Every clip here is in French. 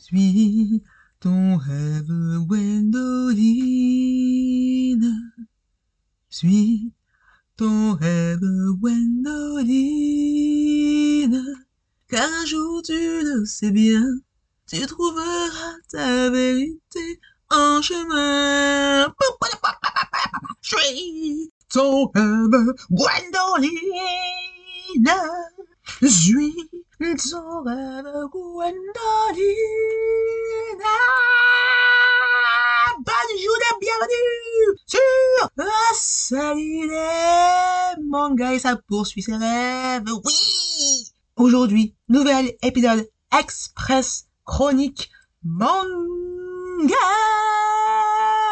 Suis ton rêve, Gwendoline. Suis ton rêve, Gwendoline. Car un jour tu le sais bien, tu trouveras ta vérité en chemin. Je suis ton rêve, Gwendoline. Je suis ton rêve, Gwendoline. Et bienvenue sur la série des mangas et ça poursuit ses rêves. Oui! Aujourd'hui, nouvel épisode express chronique manga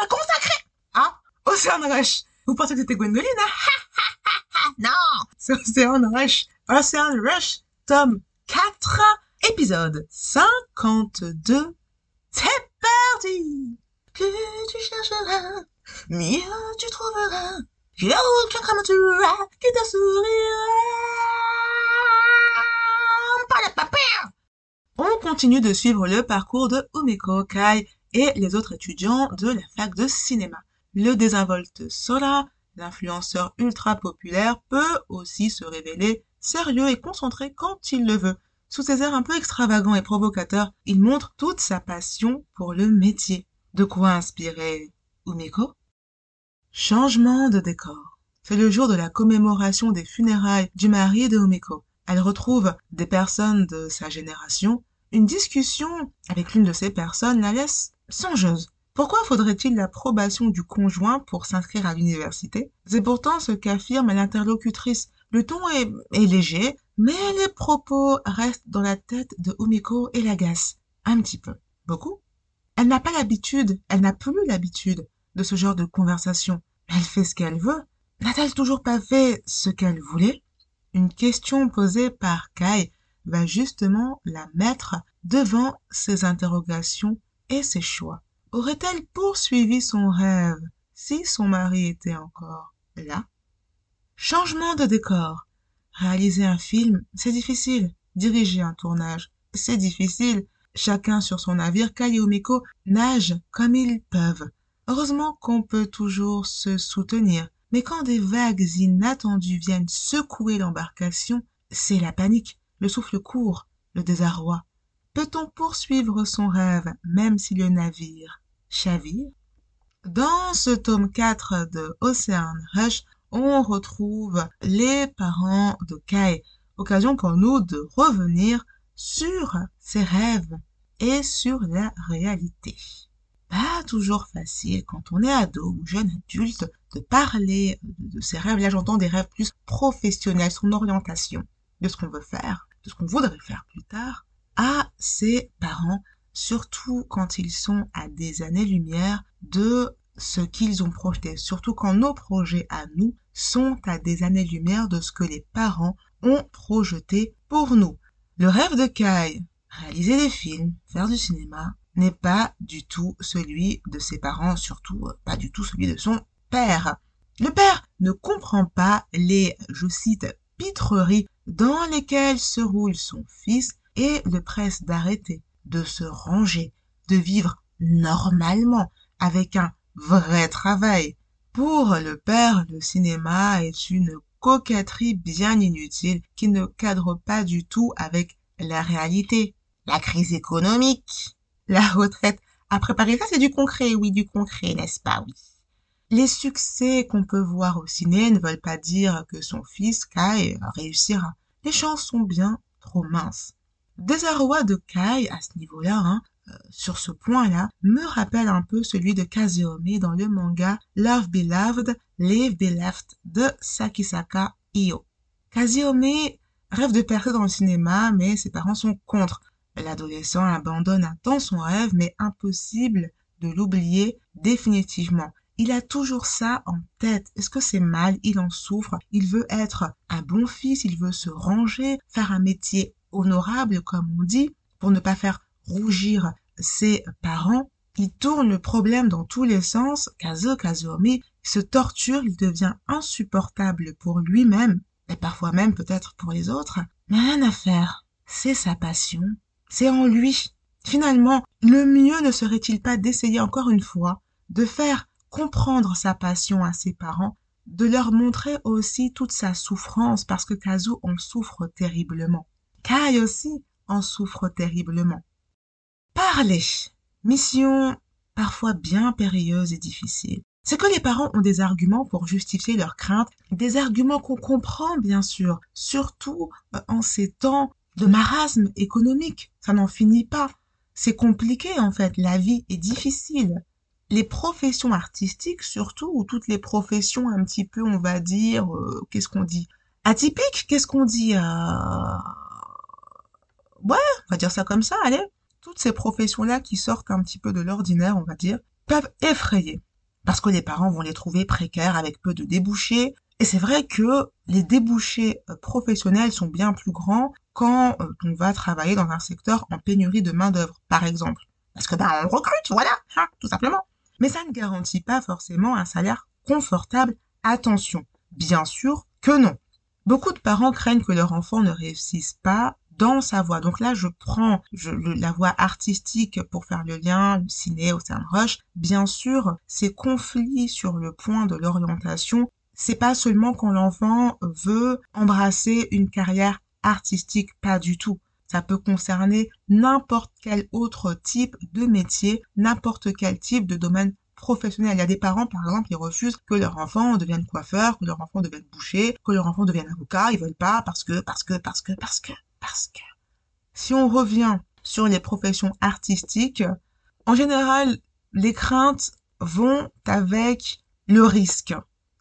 consacré à Ocean Rush. Vous pensez que c'était Gwendoline? Hein? non! C'est Ocean Rush. Ocean Rush, tome 4, épisode 52. C'est parti! Que tu chercheras, mieux tu trouveras. J'ai tu qui te sourira. On continue de suivre le parcours de Umeko Kai et les autres étudiants de la fac de cinéma. Le désinvolte Sora, l'influenceur ultra populaire, peut aussi se révéler sérieux et concentré quand il le veut. Sous ses airs un peu extravagants et provocateurs, il montre toute sa passion pour le métier. De quoi inspirer Umeko? Changement de décor. C'est le jour de la commémoration des funérailles du mari de Umeko. Elle retrouve des personnes de sa génération. Une discussion avec l'une de ces personnes la laisse songeuse. Pourquoi faudrait-il l'approbation du conjoint pour s'inscrire à l'université? C'est pourtant ce qu'affirme l'interlocutrice. Le ton est, léger, mais les propos restent dans la tête de Umiko et l'agacent. Un petit peu. Beaucoup? Elle n'a pas l'habitude, elle n'a plus l'habitude de ce genre de conversation. Elle fait ce qu'elle veut. N'a-t-elle toujours pas fait ce qu'elle voulait? Une question posée par Kai va justement la mettre devant ses interrogations et ses choix. Aurait-elle poursuivi son rêve si son mari était encore là? Changement de décor. Réaliser un film, c'est difficile. Diriger un tournage, c'est difficile. Chacun sur son navire, Omeko nagent comme ils peuvent. Heureusement qu'on peut toujours se soutenir. Mais quand des vagues inattendues viennent secouer l'embarcation, c'est la panique, le souffle court, le désarroi. Peut-on poursuivre son rêve même si le navire chavire? Dans ce tome 4 de Ocean Rush, on retrouve les parents de Kai. Occasion pour nous de revenir sur ses rêves et sur la réalité. Pas toujours facile quand on est ado ou jeune adulte de parler de ses rêves. Là, j'entends des rêves plus professionnels, son orientation, de ce qu'on veut faire, de ce qu'on voudrait faire plus tard, à ses parents, surtout quand ils sont à des années-lumière de ce qu'ils ont projeté, surtout quand nos projets à nous sont à des années-lumière de ce que les parents ont projeté pour nous. Le rêve de Kai, réaliser des films, faire du cinéma, n'est pas du tout celui de ses parents, surtout pas du tout celui de son père. Le père ne comprend pas les, je cite, pitreries dans lesquelles se roule son fils et le presse d'arrêter, de se ranger, de vivre normalement, avec un vrai travail. Pour le père, le cinéma est une coquetterie bien inutile qui ne cadre pas du tout avec la réalité. La crise économique, la retraite à préparer, ça c'est du concret, oui, du concret, n'est-ce pas, oui. Les succès qu'on peut voir au ciné ne veulent pas dire que son fils, Kai, réussira. Les chances sont bien trop minces. Désarroi de Kai, à ce niveau-là, hein, sur ce point-là, me rappelle un peu celui de Kazeome dans le manga Love Beloved, Live Beloved de Sakisaka Io. Kazeome rêve de percer dans le cinéma, mais ses parents sont contre. L'adolescent abandonne un temps son rêve, mais impossible de l'oublier définitivement. Il a toujours ça en tête. Est-ce que c'est mal? Il en souffre. Il veut être un bon fils, il veut se ranger, faire un métier honorable, comme on dit, pour ne pas faire rougir ses parents. Il tourne le problème dans tous les sens. Kazo Kazuomi se torture, il devient insupportable pour lui-même, et parfois même peut-être pour les autres. Mais rien à faire. C'est sa passion. C'est en lui. Finalement, le mieux ne serait-il pas d'essayer encore une fois de faire comprendre sa passion à ses parents, de leur montrer aussi toute sa souffrance parce que Kazu en souffre terriblement. Kai aussi en souffre terriblement. Parler. Mission parfois bien périlleuse et difficile. C'est que les parents ont des arguments pour justifier leurs craintes, des arguments qu'on comprend bien sûr, surtout euh, en ces temps de marasme économique. Ça n'en finit pas. C'est compliqué en fait, la vie est difficile. Les professions artistiques surtout, ou toutes les professions un petit peu, on va dire, euh, qu'est-ce qu'on dit? Atypiques Qu'est-ce qu'on dit euh... Ouais, on va dire ça comme ça, allez. Toutes ces professions-là qui sortent un petit peu de l'ordinaire, on va dire, peuvent effrayer. Parce que les parents vont les trouver précaires avec peu de débouchés. Et c'est vrai que les débouchés euh, professionnels sont bien plus grands quand euh, on va travailler dans un secteur en pénurie de main-d'œuvre, par exemple. Parce que ben, on recrute, voilà, hein, tout simplement. Mais ça ne garantit pas forcément un salaire confortable. Attention, bien sûr que non. Beaucoup de parents craignent que leur enfant ne réussisse pas dans sa voie. Donc là, je prends la voie artistique pour faire le lien, le ciné au sein Rush. Bien sûr, ces conflits sur le point de l'orientation, c'est pas seulement quand l'enfant veut embrasser une carrière artistique, pas du tout. Ça peut concerner n'importe quel autre type de métier, n'importe quel type de domaine professionnel. Il y a des parents, par exemple, qui refusent que leur enfant devienne coiffeur, que leur enfant devienne boucher, que leur enfant devienne avocat. Ils veulent pas parce que, parce que, parce que, parce que. Parce que si on revient sur les professions artistiques, en général, les craintes vont avec le risque.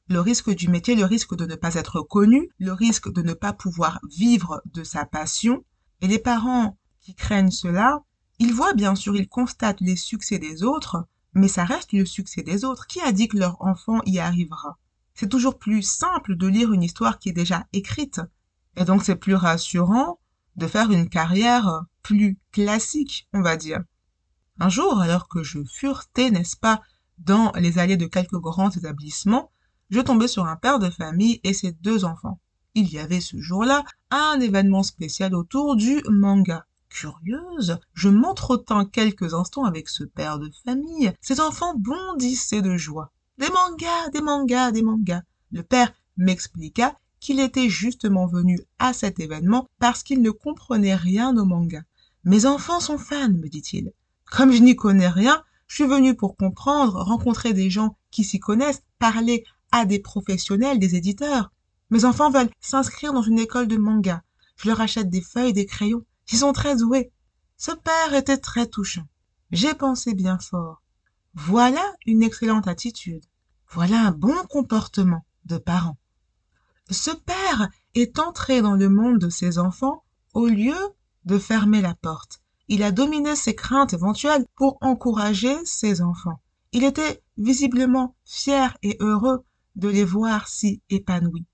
Le risque du métier, le risque de ne pas être connu, le risque de ne pas pouvoir vivre de sa passion. Et les parents qui craignent cela, ils voient bien sûr, ils constatent les succès des autres, mais ça reste le succès des autres. Qui a dit que leur enfant y arrivera? C'est toujours plus simple de lire une histoire qui est déjà écrite. Et donc c'est plus rassurant de faire une carrière plus classique, on va dire. Un jour, alors que je furetais, n'est-ce pas, dans les allées de quelques grands établissements, je tombais sur un père de famille et ses deux enfants. Il y avait ce jour-là un événement spécial autour du manga. Curieuse, je m'entretins quelques instants avec ce père de famille. Ses enfants bondissaient de joie. Des mangas, des mangas, des mangas. Le père m'expliqua qu'il était justement venu à cet événement parce qu'il ne comprenait rien au manga. Mes enfants sont fans, me dit-il. Comme je n'y connais rien, je suis venu pour comprendre, rencontrer des gens qui s'y connaissent, parler à des professionnels, des éditeurs. Mes enfants veulent s'inscrire dans une école de manga. Je leur achète des feuilles, des crayons. Ils sont très doués. Ce père était très touchant. J'ai pensé bien fort. Voilà une excellente attitude. Voilà un bon comportement de parents. Ce père est entré dans le monde de ses enfants au lieu de fermer la porte. Il a dominé ses craintes éventuelles pour encourager ses enfants. Il était visiblement fier et heureux de les voir si épanouis.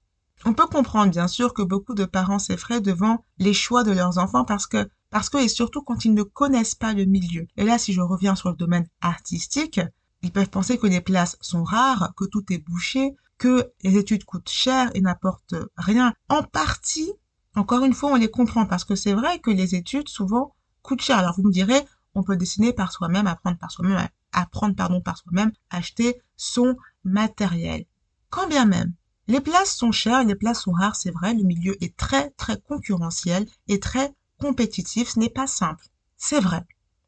On peut comprendre bien sûr que beaucoup de parents s'effraient devant les choix de leurs enfants parce que parce que et surtout quand ils ne connaissent pas le milieu. Et là si je reviens sur le domaine artistique, ils peuvent penser que les places sont rares, que tout est bouché, que les études coûtent cher et n'apportent rien. En partie, encore une fois, on les comprend parce que c'est vrai que les études souvent coûtent cher. Alors vous me direz, on peut dessiner par soi-même, apprendre par soi-même, apprendre pardon par soi-même, acheter son matériel. Quand bien même, les places sont chères, les places sont rares, c'est vrai, le milieu est très très concurrentiel et très compétitif, ce n'est pas simple. C'est vrai,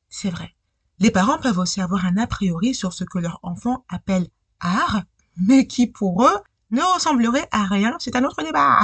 c'est vrai. Les parents peuvent aussi avoir un a priori sur ce que leur enfant appelle art, mais qui pour eux ne ressemblerait à rien, c'est un autre débat.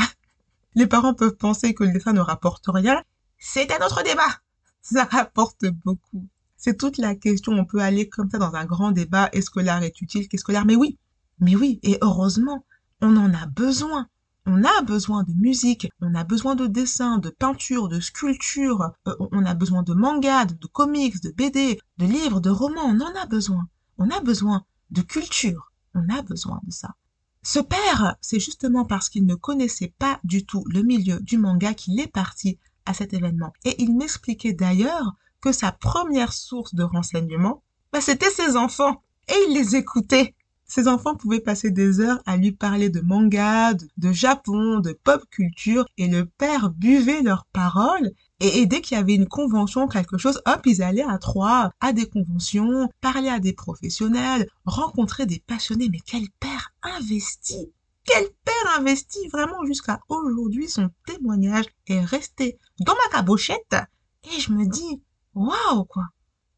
Les parents peuvent penser que le dessin ne rapporte rien, c'est un autre débat. Ça rapporte beaucoup. C'est toute la question, on peut aller comme ça dans un grand débat, est-ce que l'art est utile, qu'est-ce que l'art? Mais oui, mais oui, et heureusement, on en a besoin. On a besoin de musique, on a besoin de dessin, de peinture, de sculpture, euh, on a besoin de manga, de comics, de BD, de livres, de romans, on en a besoin. On a besoin de culture. On a besoin de ça. Ce père, c'est justement parce qu'il ne connaissait pas du tout le milieu du manga qu'il est parti à cet événement. Et il m'expliquait d'ailleurs que sa première source de renseignement, bah, c'était ses enfants. Et il les écoutait. Ses enfants pouvaient passer des heures à lui parler de manga, de, de Japon, de pop culture, et le père buvait leurs paroles Et, dès qu'il y avait une convention, quelque chose, hop, ils allaient à trois, à des conventions, parler à des professionnels, rencontrer des passionnés. Mais quel père investi Quel père investi Vraiment, jusqu'à aujourd'hui, son témoignage est resté dans ma cabochette. Et je me dis, waouh, quoi.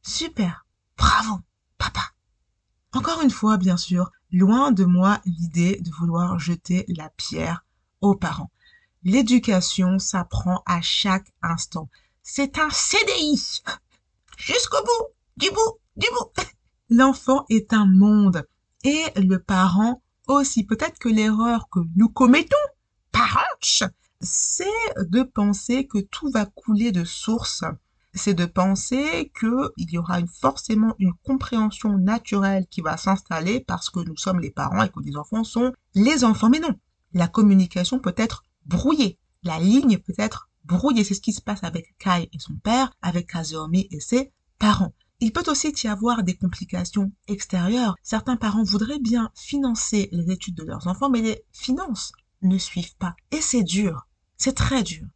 Super. Bravo, papa. Encore une fois, bien sûr, loin de moi l'idée de vouloir jeter la pierre aux parents. L'éducation s'apprend à chaque instant. C'est un CDI. Jusqu'au bout, du bout, du bout. L'enfant est un monde et le parent aussi. Peut-être que l'erreur que nous commettons, parents, c'est de penser que tout va couler de source. C'est de penser qu'il y aura forcément une compréhension naturelle qui va s'installer parce que nous sommes les parents et que les enfants sont les enfants. Mais non, la communication peut être brouillé. La ligne peut être brouillée. C'est ce qui se passe avec Kai et son père, avec Kazuomi et ses parents. Il peut aussi y avoir des complications extérieures. Certains parents voudraient bien financer les études de leurs enfants, mais les finances ne suivent pas. Et c'est dur. C'est très dur.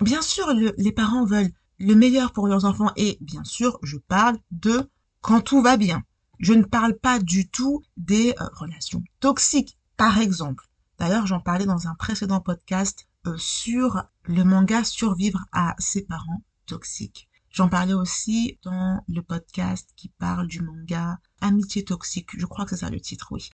Bien sûr, les parents veulent le meilleur pour leurs enfants et bien sûr, je parle de quand tout va bien. Je ne parle pas du tout des euh, relations toxiques. Par exemple, D'ailleurs, j'en parlais dans un précédent podcast euh, sur le manga Survivre à ses parents toxiques. J'en parlais aussi dans le podcast qui parle du manga Amitié toxique. Je crois que c'est ça le titre, oui.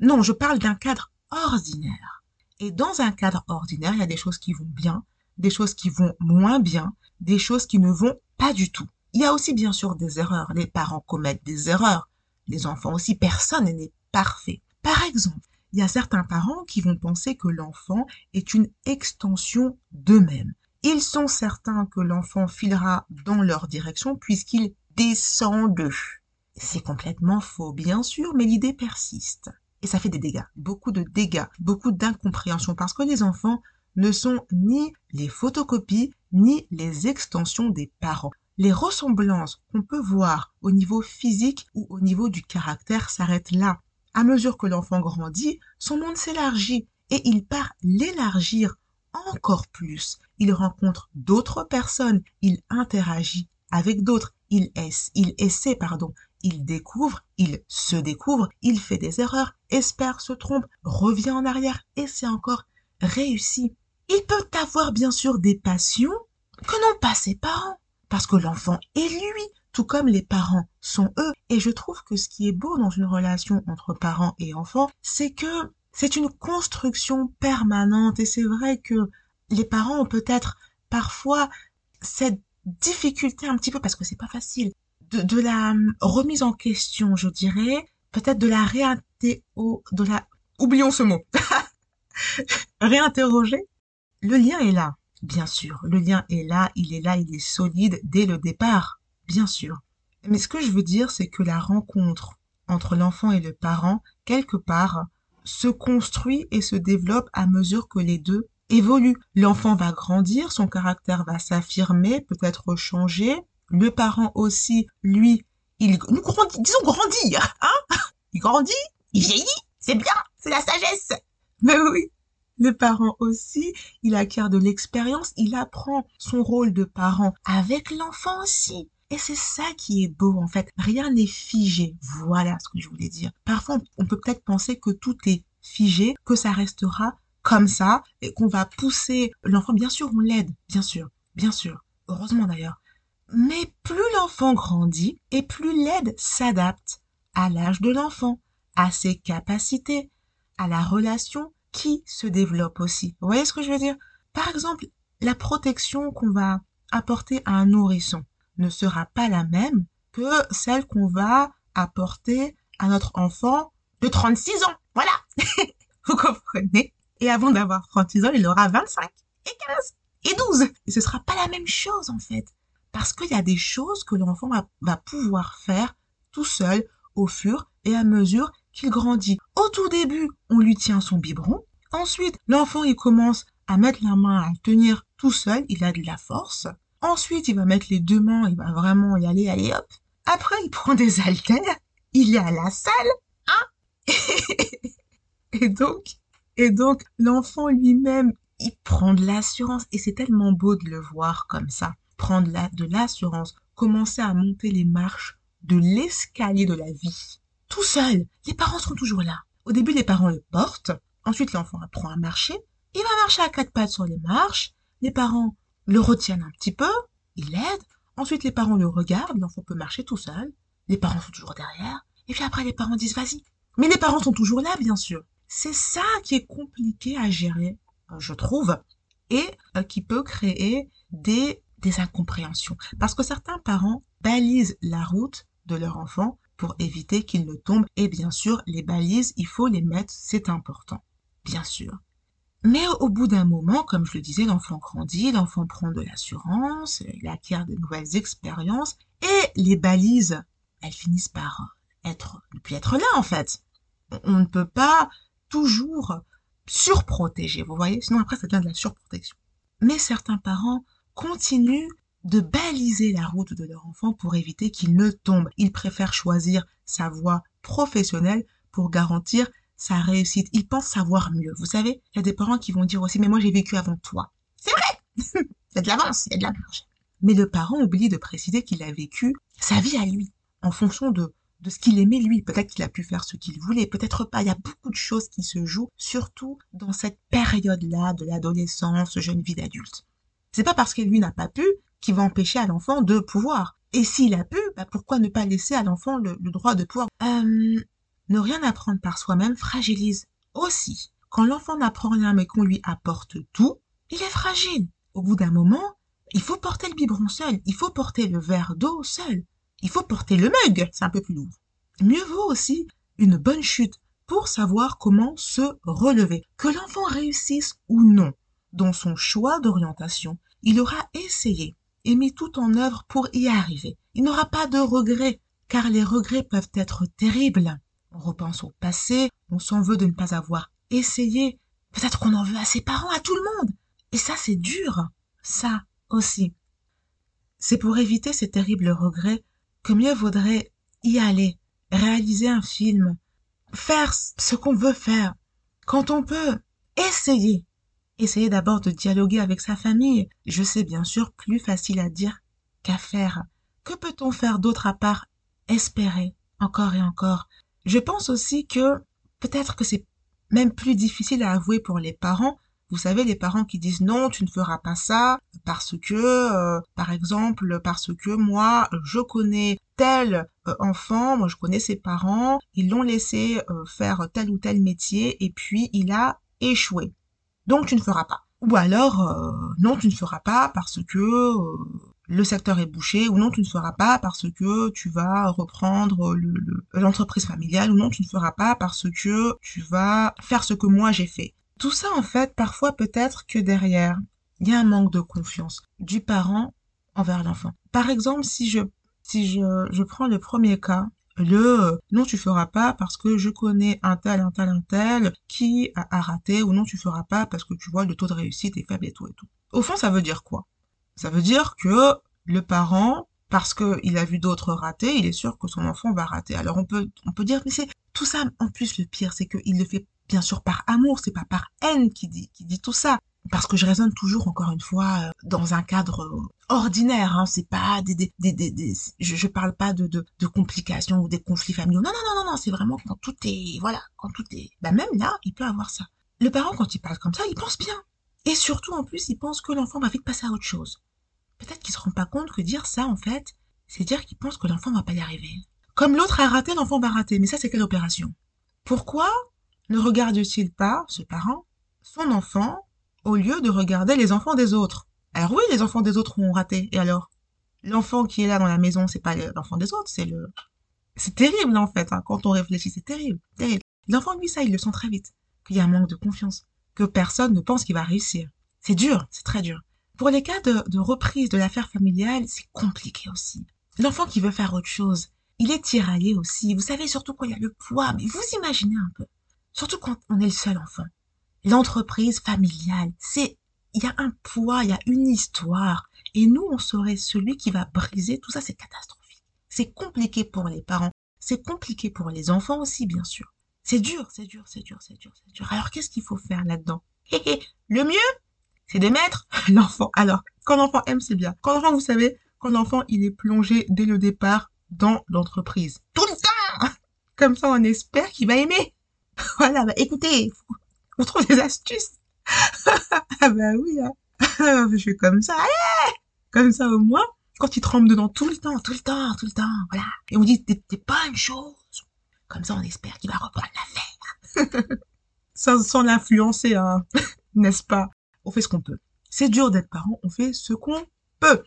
Non, je parle d'un cadre ordinaire. Et dans un cadre ordinaire, il y a des choses qui vont bien, des choses qui vont moins bien, des choses qui ne vont pas du tout. Il y a aussi bien sûr des erreurs. Les parents commettent des erreurs. Les enfants aussi. Personne n'est parfait. Par exemple, il y a certains parents qui vont penser que l'enfant est une extension d'eux-mêmes. Ils sont certains que l'enfant filera dans leur direction puisqu'il descend d'eux. C'est complètement faux, bien sûr, mais l'idée persiste. Et ça fait des dégâts, beaucoup de dégâts, beaucoup d'incompréhension, parce que les enfants ne sont ni les photocopies, ni les extensions des parents. Les ressemblances qu'on peut voir au niveau physique ou au niveau du caractère s'arrêtent là. À mesure que l'enfant grandit, son monde s'élargit et il part l'élargir encore plus. Il rencontre d'autres personnes, il interagit avec d'autres, il, il essaie, pardon, il découvre, il se découvre, il fait des erreurs, espère, se trompe, revient en arrière, c'est encore réussi. Il peut avoir bien sûr des passions que n'ont pas ses parents, parce que l'enfant est lui, tout comme les parents sont eux. Et je trouve que ce qui est beau dans une relation entre parents et enfants, c'est que c'est une construction permanente. Et c'est vrai que les parents ont peut-être parfois cette difficulté un petit peu, parce que c'est pas facile, de, la hum, remise en question, je dirais, peut-être de la réinterro... de la... Oublions ce mot. Réinterroger. Le lien est là, bien sûr. Le lien est là, il est là, il est solide dès le départ bien sûr. Mais ce que je veux dire, c'est que la rencontre entre l'enfant et le parent, quelque part, se construit et se développe à mesure que les deux évoluent. L'enfant va grandir, son caractère va s'affirmer, peut-être changer. Le parent aussi, lui, il grandit, disons grandir, hein Il grandit, il vieillit, c'est bien, c'est la sagesse. Mais oui, le parent aussi, il acquiert de l'expérience, il apprend son rôle de parent avec l'enfant aussi. Et c'est ça qui est beau en fait. Rien n'est figé. Voilà ce que je voulais dire. Parfois, on peut peut-être penser que tout est figé, que ça restera comme ça, et qu'on va pousser l'enfant. Bien sûr, on l'aide, bien sûr, bien sûr. Heureusement d'ailleurs. Mais plus l'enfant grandit et plus l'aide s'adapte à l'âge de l'enfant, à ses capacités, à la relation qui se développe aussi. Vous voyez ce que je veux dire? Par exemple, la protection qu'on va apporter à un nourrisson ne sera pas la même que celle qu'on va apporter à notre enfant de 36 ans. Voilà. Vous comprenez? Et avant d'avoir 36 ans, il aura 25 et 15 et 12. Et ce sera pas la même chose, en fait. Parce qu'il y a des choses que l'enfant va, va pouvoir faire tout seul au fur et à mesure qu'il grandit. Au tout début, on lui tient son biberon. Ensuite, l'enfant, il commence à mettre la main à tenir tout seul. Il a de la force. Ensuite, il va mettre les deux mains, il va vraiment y aller, allez hop. Après, il prend des haltères, il est à la salle, hein Et donc, et donc, l'enfant lui-même il prend de l'assurance et c'est tellement beau de le voir comme ça. Prendre de l'assurance, commencer à monter les marches de l'escalier de la vie. Tout seul, les parents seront toujours là. Au début, les parents le portent, ensuite l'enfant apprend à marcher, il va marcher à quatre pattes sur les marches, les parents le retiennent un petit peu, ils l'aident, ensuite les parents le regardent, l'enfant peut marcher tout seul, les parents sont toujours derrière, et puis après les parents disent vas-y. Mais les parents sont toujours là, bien sûr. C'est ça qui est compliqué à gérer, euh, je trouve, et euh, qui peut créer des, des incompréhensions. Parce que certains parents balisent la route de leur enfant pour éviter qu'il ne tombe. Et bien sûr, les balises, il faut les mettre, c'est important. Bien sûr. Mais au bout d'un moment, comme je le disais, l'enfant grandit, l'enfant prend de l'assurance, il acquiert de nouvelles expériences, et les balises, elles finissent par être, ne plus être là, en fait. On ne peut pas toujours surprotéger, vous voyez, sinon après ça devient de la surprotection. Mais certains parents continuent de baliser la route de leur enfant pour éviter qu'il ne tombe. Ils préfèrent choisir sa voie professionnelle pour garantir sa réussite. Ils pensent savoir mieux. Vous savez, il y a des parents qui vont dire aussi, mais moi j'ai vécu avant toi. C'est vrai Il y a de l'avance, il y a de la marge. Mais le parent oublie de préciser qu'il a vécu sa vie à lui, en fonction de de ce qu'il aimait lui. Peut-être qu'il a pu faire ce qu'il voulait, peut-être pas. Il y a beaucoup de choses qui se jouent, surtout dans cette période-là de l'adolescence, jeune vie d'adulte. C'est pas parce que lui n'a pas pu qu'il va empêcher à l'enfant de pouvoir. Et s'il a pu, bah pourquoi ne pas laisser à l'enfant le, droit de pouvoir? Euh, Ne rien apprendre par soi-même fragilise aussi. Quand l'enfant n'apprend rien mais qu'on lui apporte tout, il est fragile. Au bout d'un moment, il faut porter le biberon seul, il faut porter le verre d'eau seul il faut porter le mug, c'est un peu plus lourd. Mieux vaut aussi une bonne chute pour savoir comment se relever. Que l'enfant réussisse ou non dans son choix d'orientation, il aura essayé et mis tout en œuvre pour y arriver. Il n'aura pas de regrets, car les regrets peuvent être terribles. On repense au passé, on s'en veut de ne pas avoir essayé. Peut-être qu'on en veut à ses parents, à tout le monde. Et ça, c'est dur. Ça aussi. C'est pour éviter ces terribles regrets que mieux vaudrait y aller, réaliser un film, faire ce qu'on veut faire, quand on peut, essayer. Essayer d'abord de dialoguer avec sa famille. Je sais bien sûr plus facile à dire qu'à faire. Que peut-on faire d'autre à part espérer encore et encore? Je pense aussi que peut-être que c'est même plus difficile à avouer pour les parents vous savez, les parents qui disent non, tu ne feras pas ça parce que, euh, par exemple, parce que moi, je connais tel euh, enfant, moi je connais ses parents, ils l'ont laissé euh, faire tel ou tel métier et puis il a échoué. Donc tu ne feras pas. Ou alors, non, tu ne feras pas parce que le secteur est bouché, ou non, tu ne feras pas parce que tu vas reprendre l'entreprise familiale, ou non, tu ne feras pas parce que tu vas faire ce que moi j'ai fait. Tout ça, en fait, parfois peut-être que derrière, il y a un manque de confiance du parent envers l'enfant. Par exemple, si je, si je, je prends le premier cas, le non tu feras pas parce que je connais un tel, un tel, un tel qui a, raté ou non tu feras pas parce que tu vois le taux de réussite est faible et tout et tout. Au fond, ça veut dire quoi? Ça veut dire que le parent, parce qu'il a vu d'autres rater, il est sûr que son enfant va rater. Alors on peut, on peut dire, mais c'est tout ça. En plus, le pire, c'est qu'il le fait bien sûr par amour, c'est pas par haine qui dit, qui dit tout ça. Parce que je raisonne toujours, encore une fois, euh, dans un cadre euh, ordinaire, hein, c'est pas des, des, des, des, je, je parle pas de, de, de complications ou des conflits familiaux. Non, non, non, non, non, c'est vraiment quand tout est, voilà, quand tout est, bah même là, il peut avoir ça. Le parent, quand il parle comme ça, il pense bien. Et surtout, en plus, il pense que l'enfant va vite passer à autre chose. Peut-être qu'il se rend pas compte que dire ça, en fait, c'est dire qu'il pense que l'enfant va pas y arriver. Comme l'autre a raté, l'enfant va rater. Mais ça, c'est quelle opération? Pourquoi ne regarde-t-il pas, ce parent, son enfant, au lieu de regarder les enfants des autres? Alors oui, les enfants des autres ont raté, et alors? L'enfant qui est là dans la maison, c'est pas l'enfant des autres, c'est le... C'est terrible, en fait, hein. quand on réfléchit, c'est terrible, terrible. L'enfant, lui, ça, il le sent très vite, qu'il y a un manque de confiance, que personne ne pense qu'il va réussir. C'est dur, c'est très dur. Pour les cas de, reprise de l'affaire familiale, c'est compliqué aussi. L'enfant qui veut faire autre chose, il est tiraillé aussi. Vous savez surtout quand il y a le poids, mais vous imaginez un peu. Surtout quand on est le seul enfant. L'entreprise familiale, c'est, il y a un poids, il y a une histoire. Et nous, on serait celui qui va briser tout ça, c'est catastrophique. C'est compliqué pour les parents. C'est compliqué pour les enfants aussi, bien sûr. C'est dur, c'est dur, c'est dur, c'est dur, c'est dur. Alors, qu'est-ce qu'il faut faire là-dedans? le mieux, c'est de mettre l'enfant. Alors, quand l'enfant aime, c'est bien. Quand l'enfant, vous savez, quand l'enfant, il est plongé dès le départ dans l'entreprise. Tout le temps! Comme ça, on espère qu'il va aimer. Voilà, bah écoutez, on trouve des astuces. ah bah oui, hein. je fais comme ça, allez Comme ça au moins, quand il tremble dedans tout le temps, tout le temps, tout le temps, voilà. Et on dit des, pas une chose. Comme ça, on espère qu'il va reprendre l'affaire. sans sans l'influencer, hein. n'est-ce pas? On fait ce qu'on peut. C'est dur d'être parent, on fait ce qu'on peut.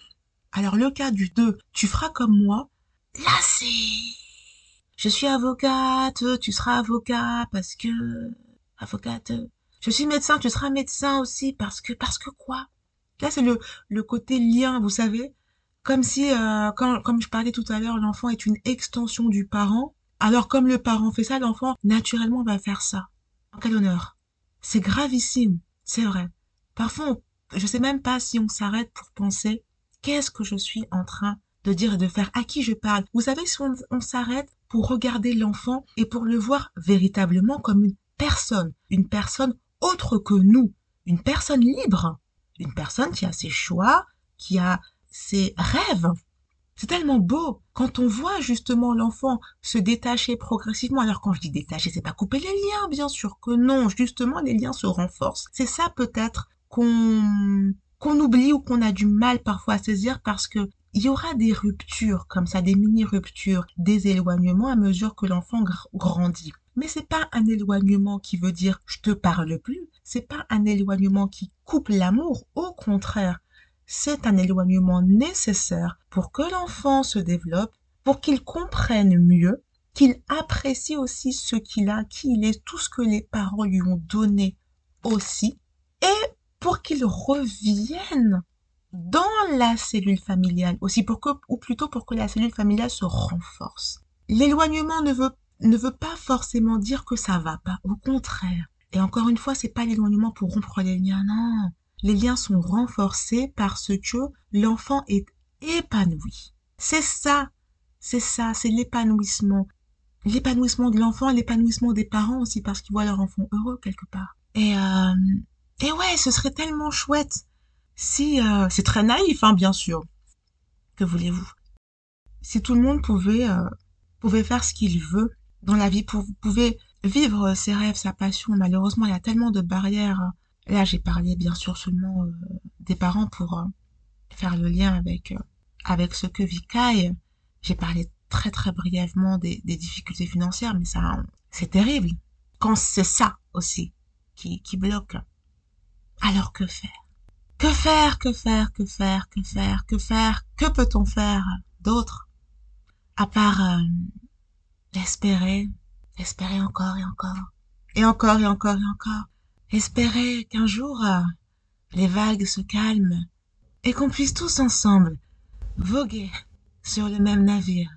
Alors le cas du 2, tu feras comme moi. Là, c'est... Je suis avocate, tu seras avocat parce que... Avocate, je suis médecin, tu seras médecin aussi parce que parce que quoi? Là, c'est le le côté lien, vous savez, comme si euh, comme je parlais tout à l'heure, l'enfant est une extension du parent. Alors comme le parent fait ça, l'enfant naturellement va faire ça. En quel honneur? C'est gravissime, c'est vrai. Parfois, je sais même pas si on s'arrête pour penser qu'est-ce que je suis en train de dire et de faire, à qui je parle? Vous savez, si on, on s'arrête pour regarder l'enfant et pour le voir véritablement comme une personne, une personne autre que nous, une personne libre, une personne qui a ses choix, qui a ses rêves. C'est tellement beau quand on voit justement l'enfant se détacher progressivement. Alors quand je dis détacher, c'est pas couper les liens, bien sûr que non. Justement, les liens se renforcent. C'est ça peut-être qu'on qu'on oublie ou qu'on a du mal parfois à saisir parce que il y aura des ruptures comme ça, des mini ruptures, des éloignements à mesure que l'enfant grandit. Mais c'est pas un éloignement qui veut dire je te parle plus. C'est pas un éloignement qui coupe l'amour. Au contraire, c'est un éloignement nécessaire pour que l'enfant se développe, pour qu'il comprenne mieux, qu'il apprécie aussi ce qu'il a, qui il est, tout ce que les parents lui ont donné aussi, et pour qu'il revienne dans la cellule familiale aussi, pour que, ou plutôt pour que la cellule familiale se renforce. L'éloignement ne veut ne veut pas forcément dire que ça va pas. Au contraire. Et encore une fois, c'est pas l'éloignement pour rompre les liens, non. Les liens sont renforcés parce que l'enfant est épanoui. C'est ça. C'est ça. C'est l'épanouissement. L'épanouissement de l'enfant, l'épanouissement des parents aussi parce qu'ils voient leur enfant heureux quelque part. Et, euh, ce serait tellement chouette si, euh, c'est très naïf, hein, bien sûr. Que voulez-vous? Si tout le monde pouvait, euh, pouvait faire ce qu'il veut, dans la vie, pour, pouvez vivre ses rêves, sa passion. Malheureusement, il y a tellement de barrières. Là, j'ai parlé bien sûr seulement euh, des parents pour faire le lien avec avec ce que vit Kai. J'ai parlé très très brièvement des, des difficultés financières, mais ça, c'est terrible. Quand c'est ça aussi qui, qui bloque. Alors que faire? Que faire Que faire Que faire Que faire Que faire? Que peut-on faire d'autre? À part Espérer, espérer encore et encore, et encore et encore et encore. Espérer qu'un jour euh, les vagues se calment et qu'on puisse tous ensemble voguer sur le même navire.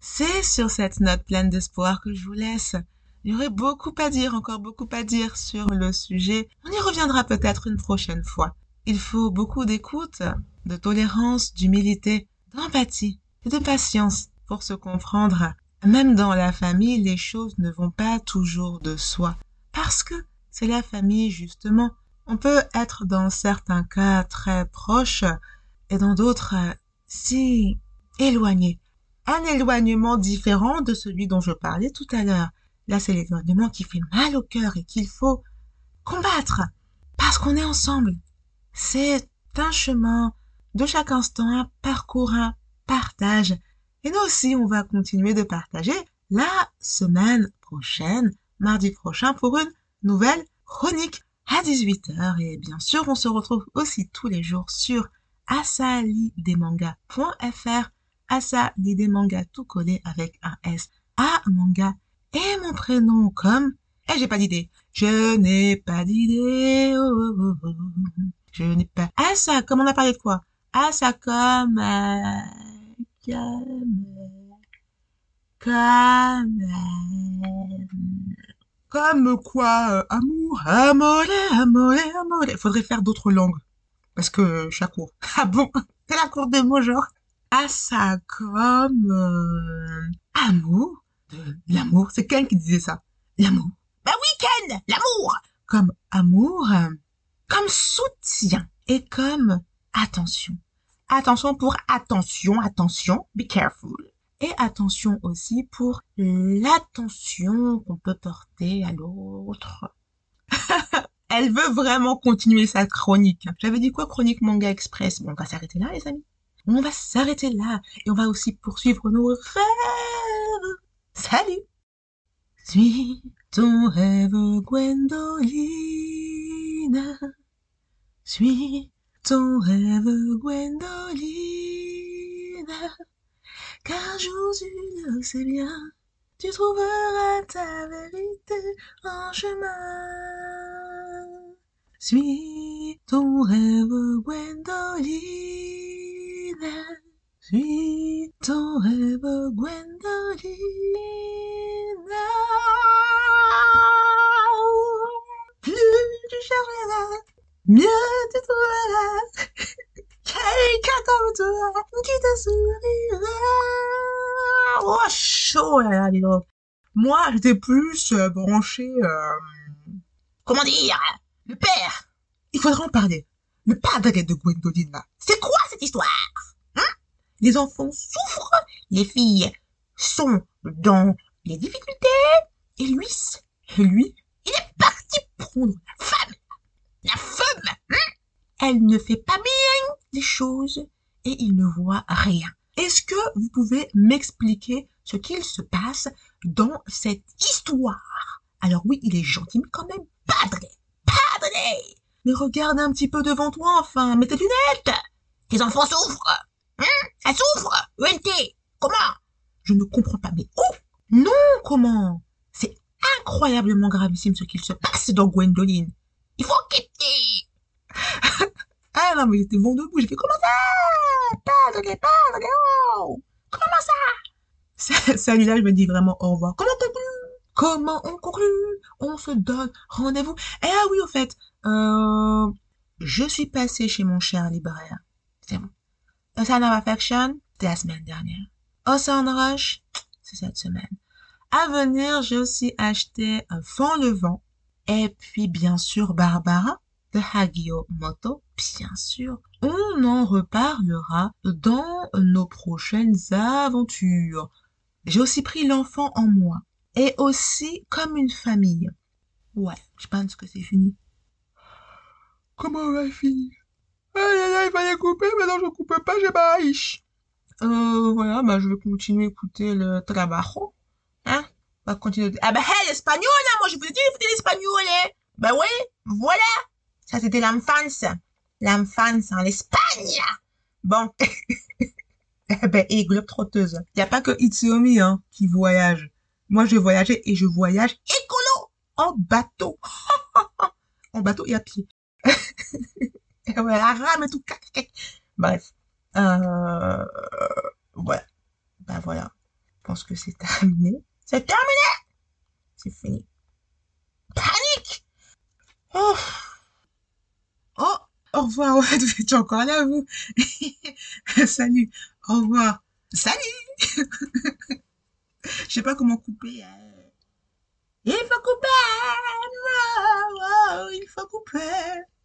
C'est sur cette note pleine d'espoir que je vous laisse. Il y aurait beaucoup à dire, encore beaucoup à dire sur le sujet. On y reviendra peut-être une prochaine fois. Il faut beaucoup d'écoute, de tolérance, d'humilité, d'empathie et de patience pour se comprendre même dans la famille, les choses ne vont pas toujours de soi. Parce que c'est la famille, justement. On peut être dans certains cas très proches et dans d'autres si éloignés. Un éloignement différent de celui dont je parlais tout à l'heure. Là, c'est l'éloignement qui fait mal au cœur et qu'il faut combattre parce qu'on est ensemble. C'est un chemin de chaque instant, un parcours, un partage et nous aussi, on va continuer de partager la semaine prochaine, mardi prochain, pour une nouvelle chronique à 18h. Et bien sûr, on se retrouve aussi tous les jours sur asalidemanga.fr, asalidemanga tout collé avec un S, à manga et mon prénom comme, eh, j'ai pas d'idée, je n'ai pas d'idée, oh, oh, oh, je n'ai pas, ah ça, comme on a parlé de quoi? Ah ça comme, euh, comme, comme quoi, euh, amour, amore, amore, amore. Faudrait faire d'autres langues. Parce que à court. Ah bon? C'est la cour des mots, genre. Ah, ça, comme, euh, amour. L'amour. C'est Ken qui disait ça. L'amour. Bah oui, Ken! L'amour! Comme amour. comme soutien et comme attention. Attention pour attention, attention, be careful. Et attention aussi pour l'attention qu'on peut porter à l'autre. Elle veut vraiment continuer sa chronique. J'avais dit quoi, chronique manga express? Bon, on va s'arrêter là, les amis. On va s'arrêter là et on va aussi poursuivre nos rêves. Salut Suis ton rêve, Gwendoline? Suis ton rêve, Gwendoline? Car jour une, c'est bien, tu trouveras ta vérité en chemin. Suis ton rêve, Gwendoline? Suis ton rêve, Gwendoline. Plus tu chercheras, mieux tu trouveras. Quelqu'un comme toi qui te sourira. Oh, chaud là là, dis. Moi, j'étais plus euh, branché, euh, comment dire, le père. Il faudrait en parler. Le padre de Gwendoline, là. C'est quoi cette histoire hein Les enfants souffrent, les filles sont dans les difficultés, et lui, lui, il est parti prendre la femme. La femme, hein Elle ne fait pas bien les choses et il ne voit rien. Est-ce que vous pouvez m'expliquer ce qu'il se passe dans cette histoire? Alors oui, il est gentil, mais quand même, padre, padre Mais regarde un petit peu devant toi, enfin, mets tes lunettes Tes enfants souffrent Hein? Ça souffre UNT Comment? Je ne comprends pas, mais oh Non, comment? C'est incroyablement gravissime ce qu'il se passe dans Gwendoline. Il faut quitter. Ah non, mais j'étais vent debout, j'ai fait comment ça? Padre, oh Comment ça? Celui-là, je me dis vraiment au revoir. Comment on Comment on conclut? On se donne rendez-vous. Et ah oui, au fait, euh, je suis passée chez mon cher libraire. C'est bon. Ocean of Affection, c'est la semaine dernière. Ocean Rush, c'est cette semaine. À venir, j'ai aussi acheté un Vent le vent. Et puis, bien sûr, Barbara de Hagio Moto, bien sûr. On en reparlera dans nos prochaines aventures. J'ai aussi pris l'enfant en moi. Et aussi comme une famille. Ouais, je pense que c'est fini. Comment on va finir? Aïe aïe aïe, fallait couper, mais non, je coupe pas, j'ai pas Euh, voilà, bah, je vais continuer à écouter le trabajo. Hein? Va continuer. Ah bah, hey, l'espagnol, hein, moi, je vous ai dit d'écouter l'espagnol, hein. Bah oui, voilà. Ça, c'était l'enfance. L'enfance en Espagne. Bon. eh ben, et globe-trotteuse. Y a pas que Itsuomi, hein, qui voyage. Moi, je voyageais et je voyage écolo. En bateau. en bateau et à pied. rame et tout. Bref. Euh, ouais. Ben voilà. Je pense que c'est terminé. C'est terminé! C'est fini. Panique! Oh! Oh! Au revoir, ouais, vous êtes encore là, vous? Salut! Au revoir! Salut! Je sais pas comment couper. Hein. Il faut couper! Il faut couper!